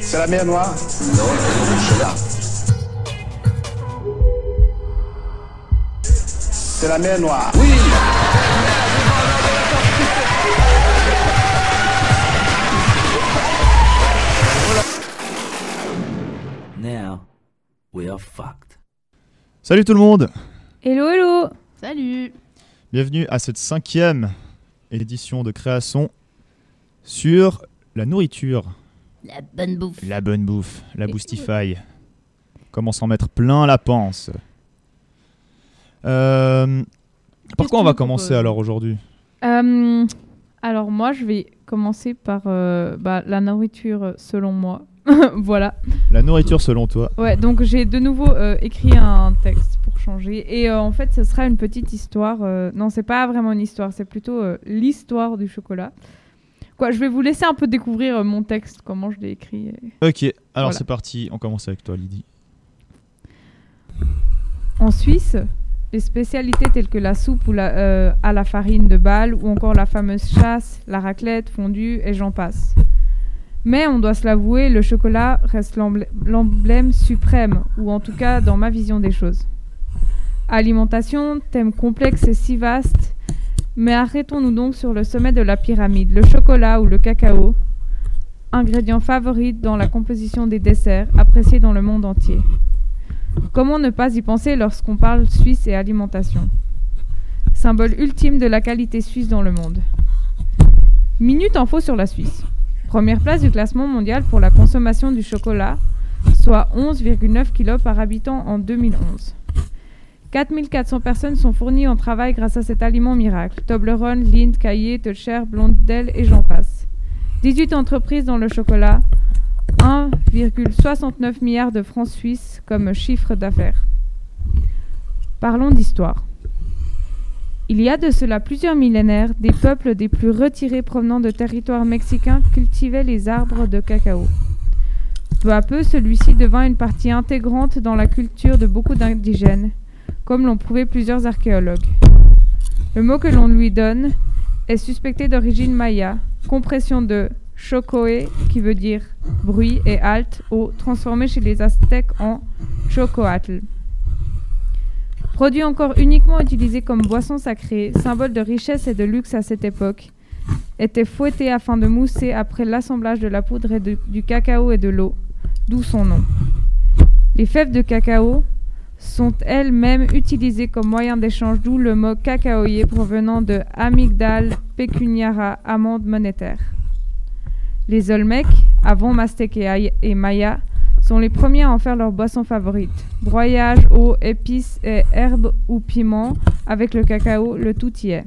C'est la mer Noire Non, c'est là. C'est la mer Noire. Oui Now, we are fucked. Salut tout le monde Hello, hello Salut Bienvenue à cette cinquième édition de création sur la nourriture, La bonne bouffe. la bonne bouffe, la boostify. Comment s'en mettre plein la panse. Euh, par quoi on va commencer alors aujourd'hui? Euh, Alors moi, je vais commencer par euh, bah, la nourriture selon moi. voilà. La nourriture selon toi. Ouais, donc j'ai de nouveau euh, écrit un texte changer. Et euh, en fait, ce sera une petite histoire. euh, non, c'est pas vraiment une histoire, c'est plutôt euh, l'histoire du chocolat. Quoi, je vais vous laisser un peu découvrir euh, mon texte, comment je l'ai écrit. et- Ok, alors Voilà. c'est parti, on commence avec toi Lydie. En Suisse, les spécialités telles que la soupe ou la, à la farine de balle ou encore la fameuse chasse, la raclette, fondue et j'en passe. Mais on doit se l'avouer, le chocolat reste l'emblè- l'emblème suprême, ou en tout cas dans ma vision des choses. Alimentation, thème complexe et si vaste, mais arrêtons-nous donc sur le sommet de la pyramide, le chocolat ou le cacao, ingrédient favori dans la composition des desserts appréciés dans le monde entier. Comment ne pas y penser lorsqu'on parle Suisse et alimentation? Symbole ultime de la qualité suisse dans le monde. Minute info sur la Suisse. Première place du classement mondial pour la consommation du chocolat, soit 11,9 kg par habitant en 2011. 4400 personnes sont fournies en travail grâce à cet aliment miracle. Toblerone, Lindt, Caillé, Teucher, Blondel et j'en passe. 18 entreprises dans le chocolat, 1,69 milliard de francs suisses comme chiffre d'affaires. Parlons d'histoire. Il y a de cela plusieurs millénaires, des peuples des plus retirés provenant de territoires mexicains cultivaient les arbres de cacao. Peu à peu, celui-ci devint une partie intégrante dans la culture de beaucoup d'indigènes, comme l'ont prouvé plusieurs archéologues. Le mot que l'on lui donne est suspecté d'origine maya, compression de chocoé, qui veut dire bruit, et alt, eau, transformé chez les Aztèques en chocoatl. Produit encore uniquement utilisé comme boisson sacrée, symbole de richesse et de luxe à cette époque, était fouetté afin de mousser après l'assemblage de la poudre et du cacao et de l'eau, d'où son nom. Les fèves de cacao sont elles-mêmes utilisées comme moyen d'échange, d'où le mot cacaoyer provenant de amygdale pecuniara, amende monétaire. Les Olmecs, avant Maztèques et Aï- et Maya, sont les premiers à en faire leur boisson favorite. Broyage, eau, épices et herbes ou piments avec le cacao, le tout y est.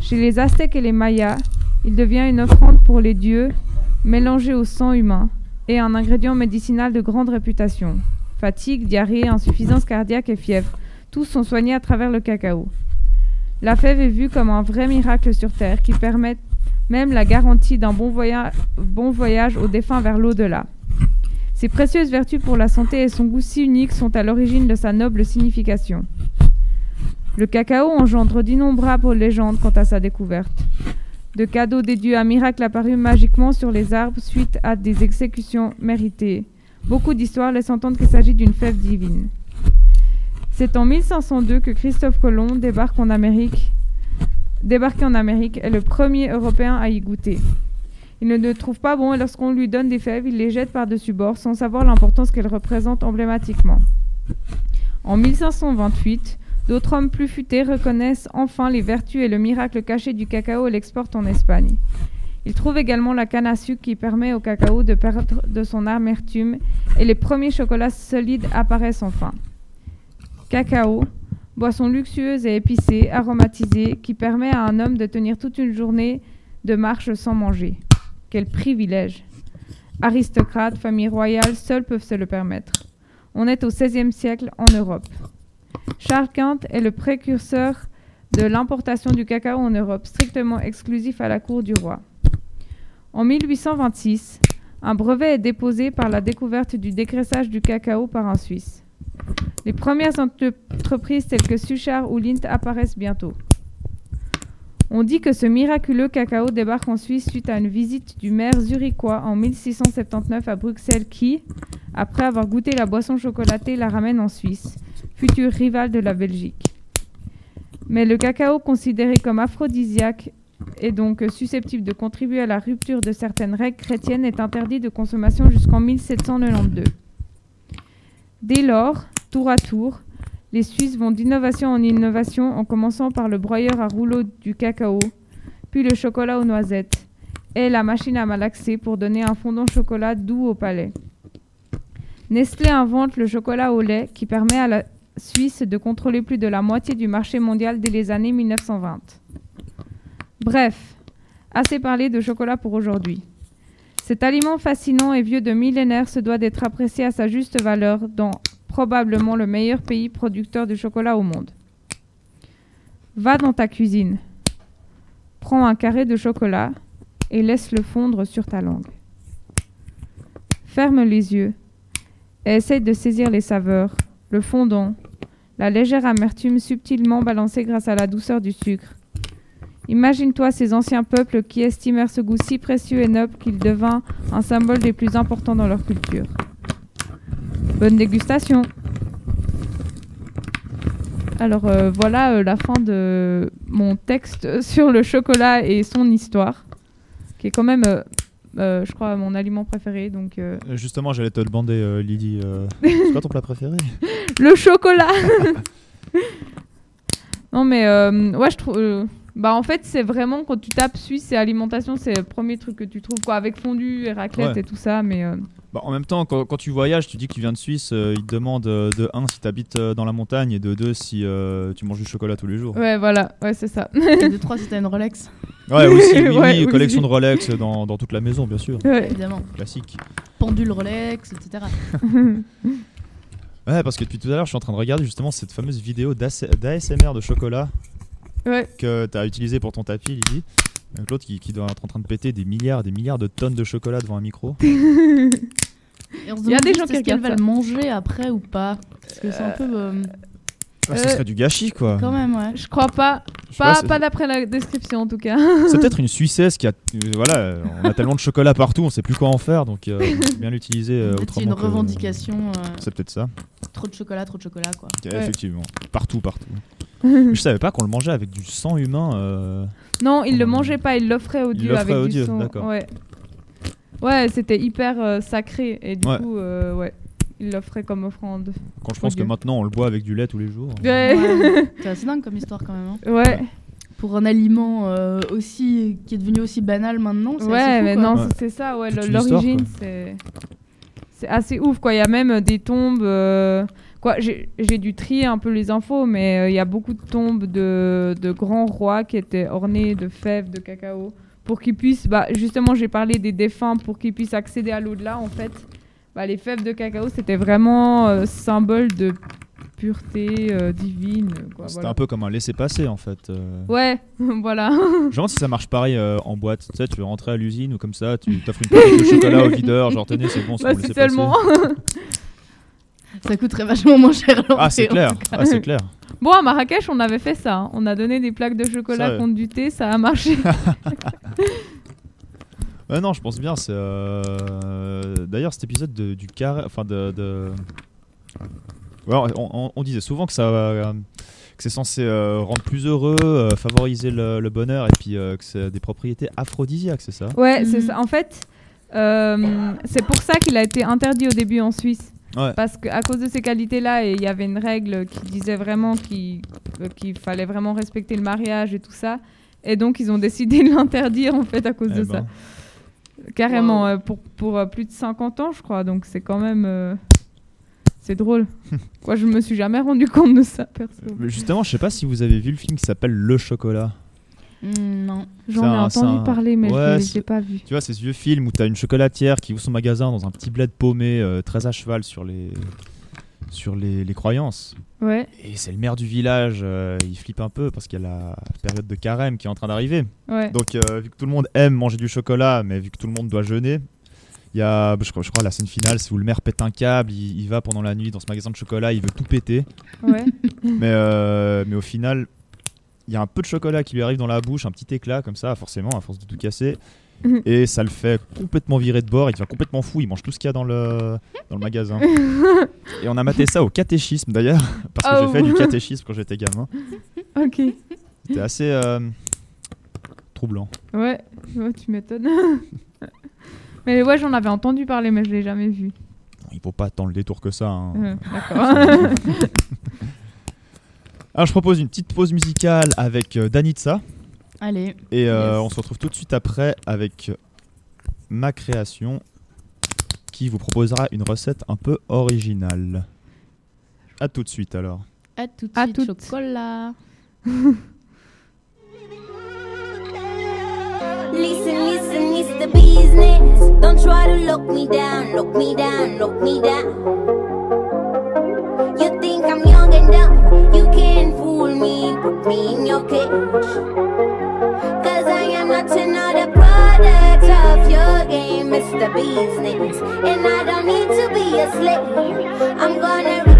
Chez les Aztèques et les Mayas, il devient une offrande pour les dieux, mélangée au sang humain, et un ingrédient médicinal de grande réputation. Fatigue, diarrhée, insuffisance cardiaque et fièvre, tous sont soignés à travers le cacao. La fève est vue comme un vrai miracle sur Terre qui permet même la garantie d'un bon, voya- bon voyage aux défunts vers l'au-delà. Ses précieuses vertus pour la santé et son goût si unique sont à l'origine de sa noble signification. Le cacao engendre d'innombrables légendes quant à sa découverte. De cadeaux dieux à miracles apparus magiquement sur les arbres suite à des exécutions méritées. Beaucoup d'histoires laissent entendre qu'il s'agit d'une fève divine. C'est en 1502 que Christophe Colomb débarque en Amérique. Débarqué en Amérique est le premier Européen à y goûter. Il ne le trouve pas bon et lorsqu'on lui donne des fèves, il les jette par-dessus bord sans savoir l'importance qu'elles représentent emblématiquement. En 1528, d'autres hommes plus futés reconnaissent enfin les vertus et le miracle caché du cacao et l'exportent en Espagne. Ils trouvent également la canne à sucre qui permet au cacao de perdre de son amertume et les premiers chocolats solides apparaissent enfin. Cacao, boisson luxueuse et épicée, aromatisée, qui permet à un homme de tenir toute une journée de marche sans manger. Quel privilège Aristocrates, familles royales, seuls peuvent se le permettre. On est au XVIe siècle en Europe. Charles Quint est le précurseur de l'importation du cacao en Europe, strictement exclusif à la cour du roi. En 1826, un brevet est déposé par la découverte du dégraissage du cacao par un Suisse. Les premières entreprises telles que Suchard ou Lindt apparaissent bientôt. On dit que ce miraculeux cacao débarque en Suisse suite à une visite du maire zurichois en 1679 à Bruxelles qui, après avoir goûté la boisson chocolatée, la ramène en Suisse, futur rival de la Belgique. Mais le cacao considéré comme aphrodisiaque et donc susceptible de contribuer à la rupture de certaines règles chrétiennes est interdit de consommation jusqu'en 1792. Dès lors, tour à tour, les Suisses vont d'innovation en innovation en commençant par le broyeur à rouleau du cacao, puis le chocolat aux noisettes et la machine à malaxer pour donner un fondant chocolat doux au palais. Nestlé invente le chocolat au lait qui permet à la Suisse de contrôler plus de la moitié du marché mondial dès les années 1920. Bref, assez parlé de chocolat pour aujourd'hui. Cet aliment fascinant et vieux de millénaires se doit d'être apprécié à sa juste valeur dans probablement le meilleur pays producteur de chocolat au monde. Va dans ta cuisine, prends un carré de chocolat et laisse-le fondre sur ta langue. Ferme les yeux et essaye de saisir les saveurs, le fondant, la légère amertume subtilement balancée grâce à la douceur du sucre. Imagine-toi ces anciens peuples qui estimèrent ce goût si précieux et noble qu'il devint un symbole des plus importants dans leur culture. Bonne dégustation. Alors euh, voilà euh, la fin de mon texte sur le chocolat et son histoire, qui est quand même, euh, euh, je crois, mon aliment préféré. Donc euh, Justement, j'allais te demander, euh, Lydie, c'est quoi ton plat préféré? Le chocolat. non mais ouais, je trouve. Bah en fait, c'est vraiment quand tu tapes Suisse et alimentation, c'est le premier truc que tu trouves quoi, avec fondue et raclette Ouais. et tout ça. Mais euh, Bah, en même temps, quand, quand tu voyages, tu dis que tu viens de Suisse, euh, ils te demandent euh, de 1 si tu habites dans la montagne et de 2 si euh, tu manges du chocolat tous les jours. ouais, voilà, ouais, c'est ça. Et de 3 si t'as une Rolex, Ouais, aussi, oui, Ouais, oui, collection de Rolex dans, dans toute la maison, bien sûr. Ouais. évidemment. Classique. Pendule Rolex, etc. Ouais, parce que depuis tout à l'heure, je suis en train de regarder justement cette fameuse vidéo d'AS- d'ASMR de chocolat ouais. que tu as utilisé pour ton tapis, Lydie. Donc l'autre qui, qui doit être en train de péter des milliards, des milliards de tonnes de chocolat devant un micro. Il y a des gens qui regardent va le manger après ou pas. Parce que c'est un peu. euh, Ah, ce Euh, serait du gâchis, quoi. quand même, ouais. Je crois pas. Je Pas, c'est- pas d'après la description en tout cas. C'est peut-être une Suissesse qui a. euh, voilà, on a tellement de chocolat partout, on sait plus quoi en faire, donc euh, bien l'utiliser euh, autrement. une que- revendication. euh, C'est peut-être ça. trop de chocolat, trop de chocolat, quoi. Effectivement. Partout, partout. Je savais pas qu'on le mangeait avec du sang humain. euh, non, il le mangeait pas, il l'offrait au Il dieu l'offrait avec au du d'accord. Ouais. Ouais, c'était hyper euh, sacré et du Ouais. coup, euh, ouais, il l'offrait comme offrande. Quand je pense que maintenant on le boit avec du lait tous les jours. Ouais. Ouais. c'est assez dingue comme histoire, quand même. hein. Ouais. Pour un aliment euh, aussi qui est devenu aussi banal maintenant. c'est assez Ouais, fou, mais quoi. non, Ouais. c'est ça, ouais, l'origine, c'est c'est assez ouf, quoi. Il y a même des tombes. euh, Quoi, j'ai dû trier un peu les infos, mais euh, il y a beaucoup de tombes de, de grands rois qui étaient ornées de fèves de cacao pour qu'ils puissent. Bah, justement, j'ai parlé des défunts pour qu'ils puissent accéder à l'au-delà. En fait, bah, les fèves de cacao, c'était vraiment euh, symbole de pureté euh, divine. C'était voilà. un peu comme un laisser-passer en fait. euh. Ouais, voilà. Demande si ça marche pareil euh, en boîte. Tu sais, tu veux rentrer à l'usine ou comme ça, tu t'offres une paquet de chocolat au videur, genre tenez, c'est bon, c'est Bah, pour si. Ça coûterait vachement moins cher. Ah, c'est clair. Ah, c'est clair. Bon, à Marrakech, on avait fait ça. hein. On a donné des plaques de chocolat Ça, contre du thé, ça a marché. Ouais, non, je pense bien. C'est euh, d'ailleurs cet épisode de- du carré, enfin de. de- On, on- on disait souvent que ça, euh, que c'est censé euh, rendre plus heureux, euh, favoriser le, le bonheur, et puis euh, que c'est des propriétés aphrodisiaques, c'est ça? Ouais, c'est Mhm. ça. En fait, euh, c'est pour ça qu'il a été interdit au début en Suisse. Ouais. Parce qu'à cause de ces qualités-là, et il y avait une règle qui disait vraiment qu'il euh, fallait vraiment respecter le mariage et tout ça. Et donc, ils ont décidé de l'interdire, en fait, à cause Eh de ben. ça. Carrément, Wow. euh, pour, pour euh, plus de 50 ans, je crois. Donc, c'est quand même... c'est drôle. Moi, je me suis jamais rendu compte de ça, perso. Mais justement, je sais pas si vous avez vu le film qui s'appelle Le Chocolat. Mm, non. J'en ai un- entendu un- parler, mais Ouais, je l'ai pas vu. Tu vois, c'est ce vieux film où t'as une chocolatière qui ouvre son magasin dans un petit bled paumé, euh, très à cheval sur les, sur les, les croyances. Ouais, Et c'est le maire du village, euh, il flippe un peu parce qu'il y a la période de carême qui est en train d'arriver. ouais. Donc, euh, vu que tout le monde aime manger du chocolat, mais vu que tout le monde doit jeûner, il y a, je crois, je crois la scène finale, c'est où le maire pète un câble, il, il va pendant la nuit dans ce magasin de chocolat, il veut tout péter. ouais. mais, euh, mais au final, il y a un peu de chocolat qui lui arrive dans la bouche, un petit éclat comme ça, forcément, à force de tout casser. Mhm. Et ça le fait complètement virer de bord, il devient complètement fou, il mange tout ce qu'il y a dans le, dans le magasin. Et on a maté ça au catéchisme d'ailleurs, parce que Oh. j'ai fait du catéchisme quand j'étais gamin. Ok. C'était assez euh, troublant. Ouais, ouais, tu m'étonnes. Mais ouais, j'en avais entendu parler, mais je l'ai jamais vu. Il faut pas tant le détour que ça. hein. Euh, D'accord. Alors je propose une petite pause musicale avec euh, Danitza. Allez. Et euh, Yes. on se retrouve tout de suite après avec ma création qui vous proposera une recette un peu originale. A tout de suite alors. À tout de À suite, chocolat. Listen, listen, it's the business. Don't try to lock me down, lock me down, lock me down. You think I'm young and dumb, you can't fool me, put me in your cage. Cause I am not another product of your game, it's the business. And I don't need to be a slave. I'm gonna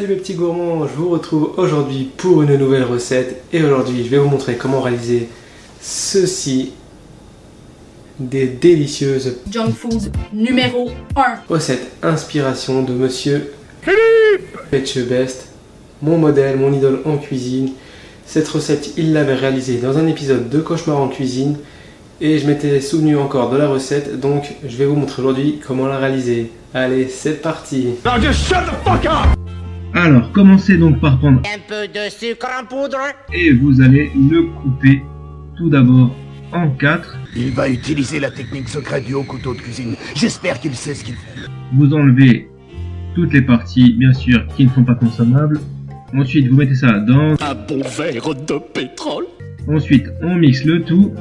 salut mes petits gourmands, je vous retrouve aujourd'hui pour une nouvelle recette et aujourd'hui je vais vous montrer comment réaliser ceci des délicieuses Junk food numéro 1. recettes inspiration de monsieur Best, mon modèle, mon idole en cuisine. Cette recette, il l'avait réalisée dans un épisode de Cauchemar en cuisine et je m'étais souvenu encore de la recette donc je vais vous montrer aujourd'hui comment la réaliser. Allez, c'est parti Alors, commencez donc par prendre Un peu de sucre en poudre. et vous allez le couper tout d'abord en quatre. Il va utiliser la technique secrète du haut couteau de cuisine. J'espère qu'il sait ce qu'il fait. Vous enlevez toutes les parties, bien sûr, qui ne sont pas consommables. Ensuite, vous mettez ça dans... Un bon verre de pétrole. Ensuite, on mixe le tout.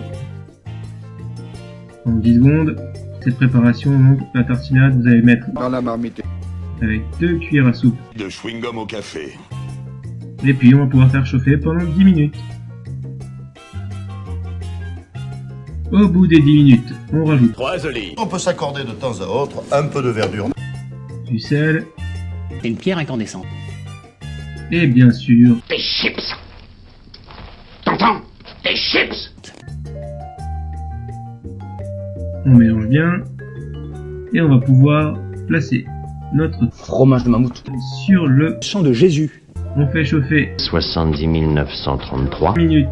En 10 secondes. Cette préparation, donc, la tartinade, vous allez mettre Dans la marmite. Avec deux cuillères à soupe. De chewing-gum au café. Et puis, on va pouvoir faire chauffer pendant 10 minutes. Au bout des 10 minutes, on rajoute Trois olives. On peut s'accorder de temps à autre un peu de verdure. du sel Une pierre incandescente. et bien sûr Des chips. T'entends? Des chips. On mélange bien. Et on va pouvoir placer notre Fromage de mammouth. sur le... Chant de Jésus. On fait chauffer 70 933. 3 minutes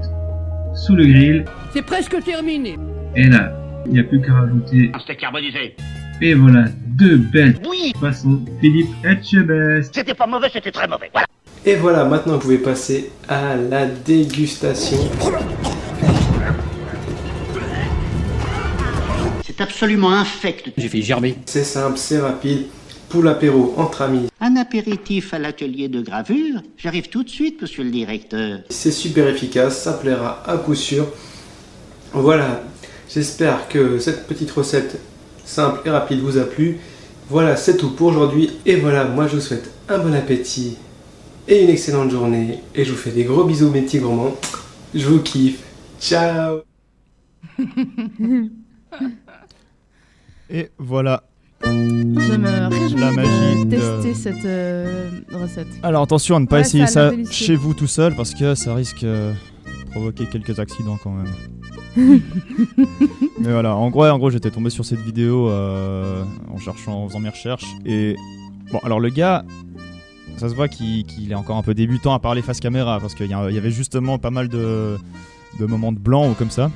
sous le grill. C'est presque terminé. Et là, il n'y a plus qu'à rajouter. Un steak carbonisé. Et voilà, deux belles Oui, façons. Philippe Etchebest. c'était pas mauvais, c'était très mauvais. Voilà. Et voilà, maintenant vous pouvez passer à la dégustation. C'est absolument infect. J'ai fait gerber. C'est simple, c'est rapide. Pour l'apéro entre amis, Un apéritif à l'atelier de gravure J'arrive tout de suite, monsieur le directeur. c'est super efficace, ça plaira à coup sûr. Voilà, j'espère que cette petite recette simple et rapide vous a plu. Voilà, c'est tout pour aujourd'hui. Et voilà, moi je vous souhaite un bon appétit et une excellente journée. Et je vous fais des gros bisous mes petits gourmands. Je vous kiffe. Ciao Et voilà. Je me réjouis La magie de tester cette euh, recette. Alors attention à ne pas Ouais, essayer ça chez vous tout seul parce que ça risque euh, de provoquer quelques accidents quand même. Mais voilà, en gros, en gros j'étais tombé sur cette vidéo euh, en cherchant, en faisant mes recherches. Et bon, alors le gars, ça se voit qu'il est encore un peu débutant à parler face caméra parce qu'il y, avait justement pas mal de, de moments de blanc ou comme ça.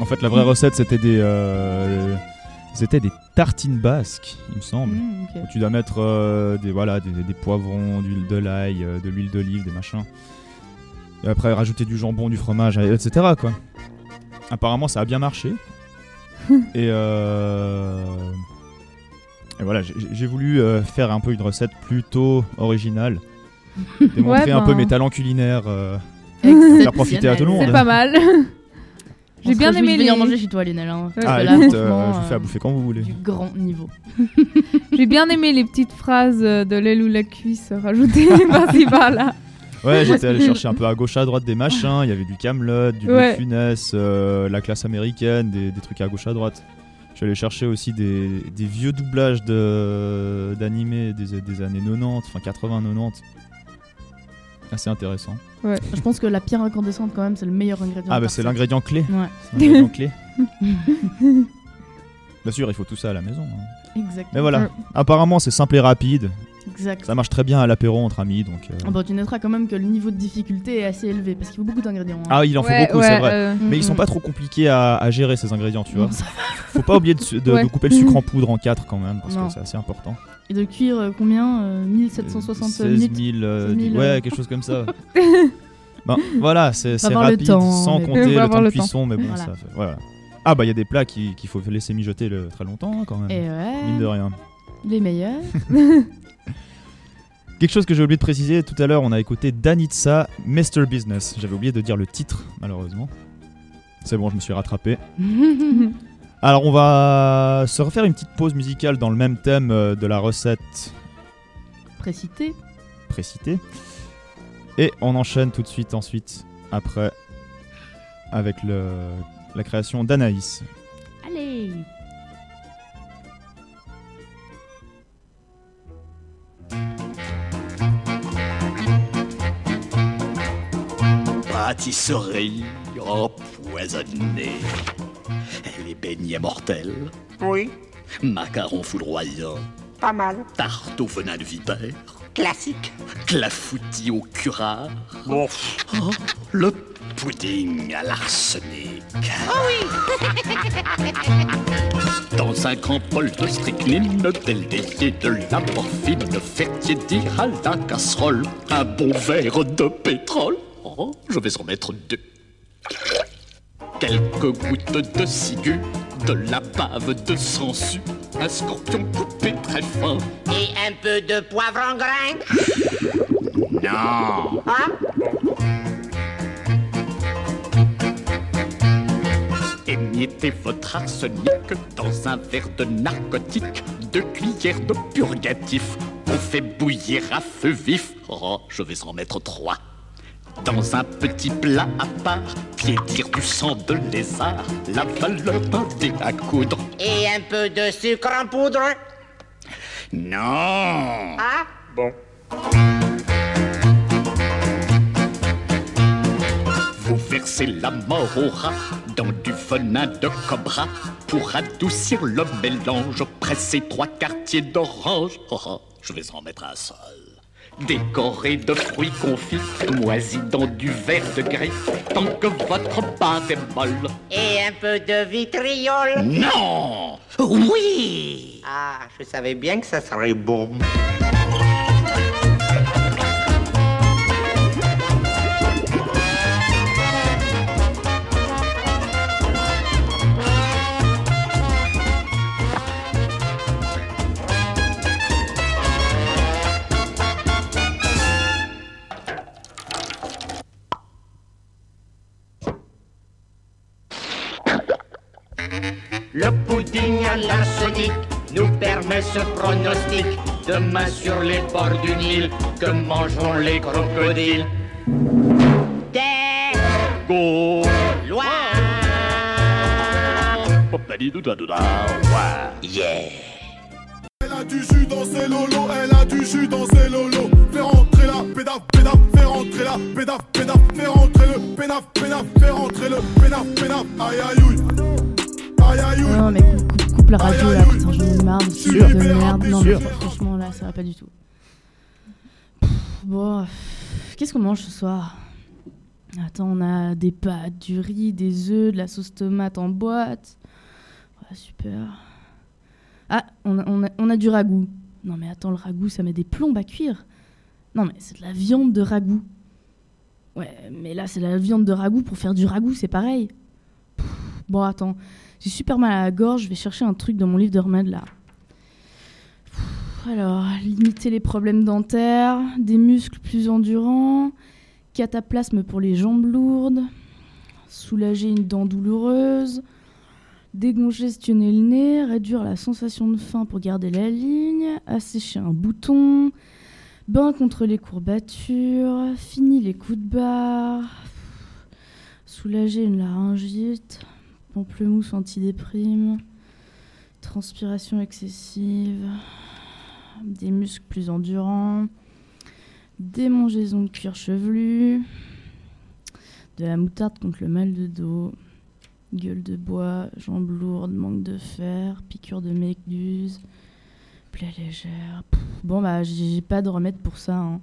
En fait, la vraie recette c'était des, euh, c'était des tartines basques, il me semble. Mmh. Où tu dois mettre euh, des, voilà, des, des poivrons, d'huile de l'ail, euh, de l'huile d'olive, des machins. Et après rajouter du jambon, du fromage, etc. Quoi. Apparemment ça a bien marché. et, euh, et voilà, j'ai- voulu faire un peu une recette plutôt originale. Démontrer Ouais, un peu ben. mes talents culinaires. euh, faire profiter à tout le monde. C'est pas mal. J'ai bien aimé venir les- manger chez toi, Lionel. hein, parce Ah, que là, écoute, euh, franchement, je vous fais à euh, bouffer quand vous voulez. du grand niveau. J'ai bien aimé les petites phrases euh, de l'aile ou la cuisse rajoutées par-ci par-là. Ouais, j'étais allé chercher un peu à gauche à droite des machins. Il y avait du Camelot, du Louis Ouais. de Funès, euh, la classe américaine, des, des trucs à gauche à droite. Je suis allé chercher aussi des, des vieux doublages de- d'animés des, des années 90, enfin 80-90. Assez intéressant. Je pense que la pierre incandescente, quand même, c'est le meilleur ingrédient. Ah, bah c'est l'ingrédient clé. Ouais, C'est l'ingrédient clé. Bien sûr, il faut tout ça à la maison. hein. exact. Mais voilà, apparemment c'est simple et rapide. Exact. Ça marche très bien à l'apéro entre amis. Donc, euh. Ah bah, tu noteras quand même que le niveau de difficulté est assez élevé parce qu'il faut beaucoup d'ingrédients. hein. Ah, il en faut Ouais, beaucoup, ouais, c'est vrai. euh, Mais ils sont Mm, pas trop compliqués à, à gérer ces ingrédients, tu vois. Non, ça- Faut pas oublier de, su- de- Ouais. de couper le sucre en poudre en 4 quand même, parce Non. que c'est assez important. Et de cuire euh, combien euh, 1760 16 minutes 000, euh, 16 000, ouais, euh. quelque chose comme ça. ben, voilà, c'est rapide, temps, sans mais- compter le temps de le temps. cuisson, mais bon, Voilà. ça fait. Voilà. Ah, bah, il y a des plats qui- qu'il faut laisser mijoter le- très longtemps, hein, quand même. Et ouais, Mine de rien. les meilleurs. Quelque chose que j'ai oublié de préciser tout à l'heure, on a écouté Danitza, Mr. Business. J'avais oublié de dire le titre, malheureusement. C'est bon, je me suis rattrapé. Alors, on va se refaire une petite pause musicale dans le même thème euh, de la recette Précité. précitée. Et on enchaîne tout de suite ensuite, après, avec le, la création d'Anaïs. Allez Pâtisserie empoisonnée. Les beignets mortels. Oui, Macarons foudroyants. pas mal. Tarte au venin de vipère. Classique. Clafoutis au curare. Bon. Oh, le pudding à l'arsenic. Dans un grand bol de strychnine, del délié, de la morphine, faire tiédir à la casserole. Un bon verre de pétrole. Oh, je vais en mettre deux. Quelques gouttes de ciguë, de la bave de sangsue, un scorpion coupé très fin. Et un peu de poivre en grain. Non. Hein? Émiettez votre arsenic dans un verre de narcotique, deux cuillères de purgatif. On fait bouillir à feu vif. Oh, je vais en mettre trois. Dans un petit plat à part, piétir du sang de lézard, la valeur dé à coudre. Et un peu de sucre en poudre. Non Hein Vous verser la mort au rat dans du venin de cobra pour adoucir le mélange. Presser trois quartiers d'orange. Oh, oh, je vais en mettre un seul. Décoré de fruits confits, moisis dans du verre de gris, tant que votre pâte est molle. Et un peu de vitriol Non Oui Ah, je savais bien que ça serait bon. Permet ce pronostic. Demain sur les bords du Nil, que mangeront les crocodiles Des Go loin Yeah Elle a du jus dans ses lolos, elle a du jus dans ses lolos. Fais rentrer la pédaf, pédaf, fais rentrer la pédaf, pédaf, fais rentrer le pénaf, pénaf, fais rentrer le pénaf, pénaf. Aïe aïe ouille. Aïe aïe ouille. La radio là, putain, j'en ai marre de ce de merde. Non, mais franchement, là, ça va pas du tout. Pff, Bon, qu'est-ce qu'on mange ce soir? Attends, on a des pâtes, du riz, des œufs, de la sauce tomate en boîte. Ouais, super. Ah, on a, on a- on a du ragoût. Non, mais attends, le ragoût, ça met des plombes à cuire. Non, mais c'est de la viande de ragoût. Ouais, mais là, c'est la viande de ragoût pour faire du ragoût, c'est pareil. Pff, Bon, attends, j'ai super mal à la gorge, je vais chercher un truc dans mon livre de remède là. Alors, limiter les problèmes dentaires, des muscles plus endurants, cataplasme pour les jambes lourdes, soulager une dent douloureuse, décongestionner le nez, réduire la sensation de faim pour garder la ligne, assécher un bouton, bain contre les courbatures, fini les coups de barre, soulager une laryngite, pamplemousse antidéprime, transpiration excessive, des muscles plus endurants, démangeaison de cuir chevelu, de la moutarde contre le mal de dos, gueule de bois, jambes lourdes, manque de fer, piqûre de méduse, plaie légère. Bon, bah, j'ai pas de remède pour ça. hein.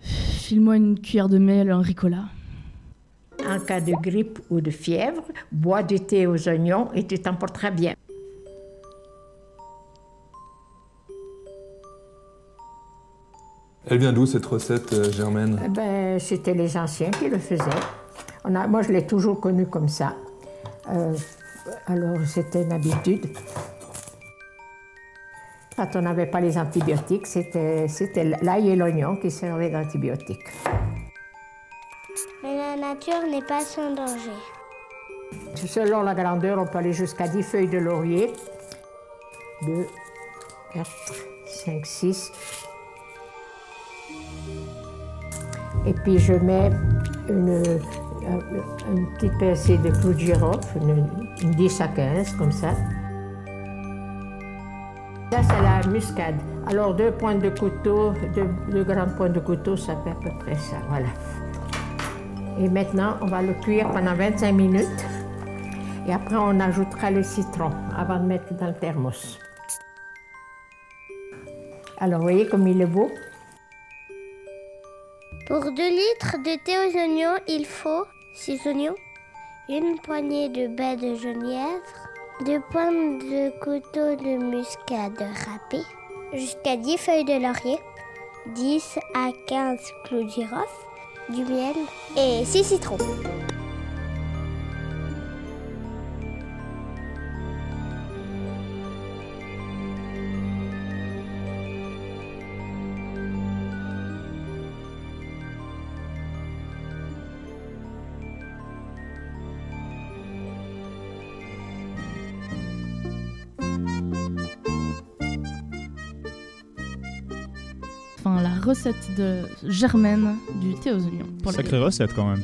File-moi une cuillère de miel, un ricola. En cas de grippe ou de fièvre, bois du thé aux oignons et tu t'en porteras bien. Elle vient d'où cette recette, euh, Germaine? Eh ben, c'était les anciens qui le faisaient. On a, moi, je l'ai toujours connu comme ça. Euh, alors, c'était une habitude. Quand on n'avait pas les antibiotiques, c'était c'était l'ail et l'oignon qui servaient d'antibiotiques. La nature n'est pas sans danger. Selon la grandeur, on peut aller jusqu'à 10 feuilles de laurier. 2, 4, 5, 6. Et puis je mets une, un, un petit pincée de clou de girofle, une, une 10 à 15 comme ça. Ça, c'est la muscade. Alors, deux pointes de couteau, deux, deux grandes pointes de couteau, ça fait à peu près ça. Voilà. Et maintenant, on va le cuire pendant 25 minutes. Et après, on ajoutera le citron avant de mettre dans le thermos. Alors, voyez comme il est beau Pour 2 litres de thé aux oignons, il faut 6 oignons, une poignée de baies de genièvre, deux pointes de couteau de muscade râpée, jusqu'à 10 feuilles de laurier, 10 à 15 clous de girofle, du miel et 6 citrons. Recette de Germaine du thé aux oignons. pour les- Sacrée recette quand même.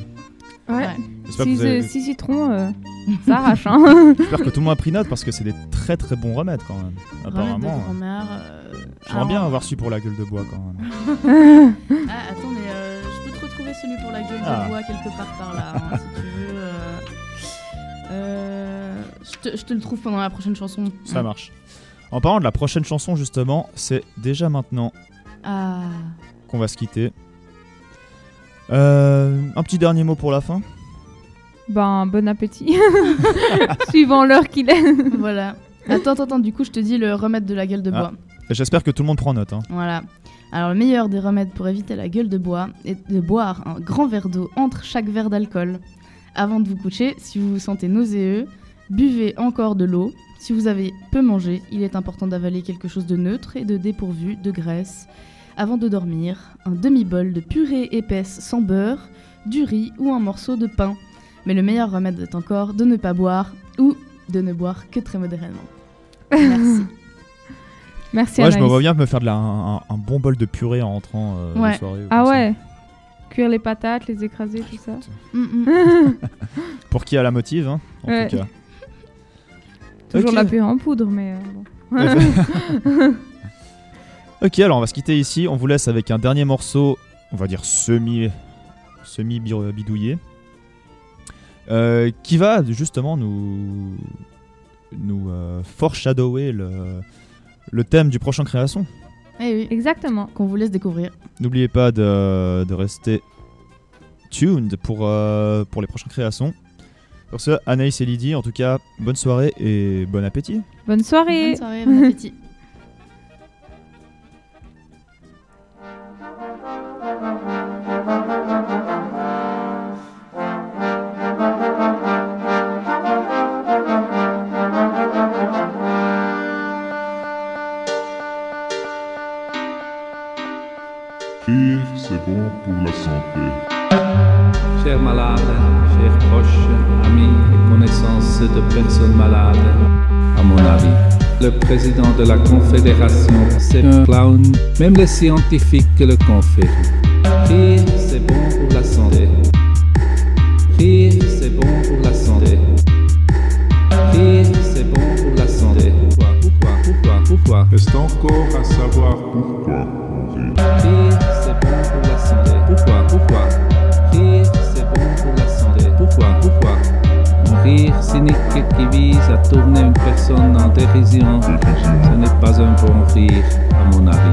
Ouais. Vous avez- six citrons, euh, ça arrache. Hein. J'espère que tout le monde a pris note parce que c'est des très très bons remèdes quand même. Apparemment. grand-mère. euh, J'aimerais bien alors- avoir su pour la gueule de bois quand même. ah, attends, mais euh, je peux te retrouver celui pour la gueule Ah. de bois quelque part par là, hein, si tu veux. euh. Euh, je, te, je te le trouve pendant la prochaine chanson. Ça marche. En parlant de la prochaine chanson, justement, c'est déjà maintenant Ah. qu'on va se quitter. Euh, un petit dernier mot pour la fin. Ben, bon appétit. Suivant l'heure qu'il est. voilà. Attends, attends, attends, du coup, je te dis le remède de la gueule de Ah. bois. J'espère que tout le monde prend note. hein. Voilà. Alors, le meilleur des remèdes pour éviter la gueule de bois est de boire un grand verre d'eau entre chaque verre d'alcool. Avant de vous coucher, si vous vous sentez nauséeux, buvez encore de l'eau. Si vous avez peu mangé, il est important d'avaler quelque chose de neutre et de dépourvu de graisse. Avant de dormir, un demi-bol de purée épaisse sans beurre, du riz ou un morceau de pain. Mais le meilleur remède est encore de ne pas boire ou de ne boire que très modérément. Merci. Merci Ouais, je me Anaïs. vois bien me faire de la, un, un bon bol de purée en rentrant euh, Ouais. soirée. ou Ah comme ça. ouais. Cuire les patates, les écraser, tout ça. Mm, mm. Pour qui a la motive, hein, en Ouais. tout cas. Toujours la purée en poudre, mais euh, bon. Ok, alors on va se quitter ici. On vous laisse avec un dernier morceau, on va dire semi, semi bi- bidouillé, euh, qui va justement nous nous euh, foreshadower le, le thème du prochain création. Eh oui, Exactement. qu'on vous laisse découvrir. N'oubliez pas de, de rester tuned pour, euh, pour les prochaines créations. Sur ce, Anaïs et Lydie, en tout cas, bonne soirée et bon appétit. Bonne soirée. Bonne soirée, bon appétit. Le président de la Confédération, c'est un clown. Même les scientifiques le confirment. Rire, c'est bon pour la santé. Rire, c'est bon pour la santé. Rire, c'est bon pour la santé. Pourquoi, pourquoi, pourquoi, pourquoi? Reste encore à savoir pourquoi. Rire, c'est bon pour la santé. Pourquoi Pourquoi? Rire, c'est bon pour la santé. Pourquoi Pourquoi? Un rire cynique qui vise à tourner dérision, ce n'est pas un bon rire, à mon avis.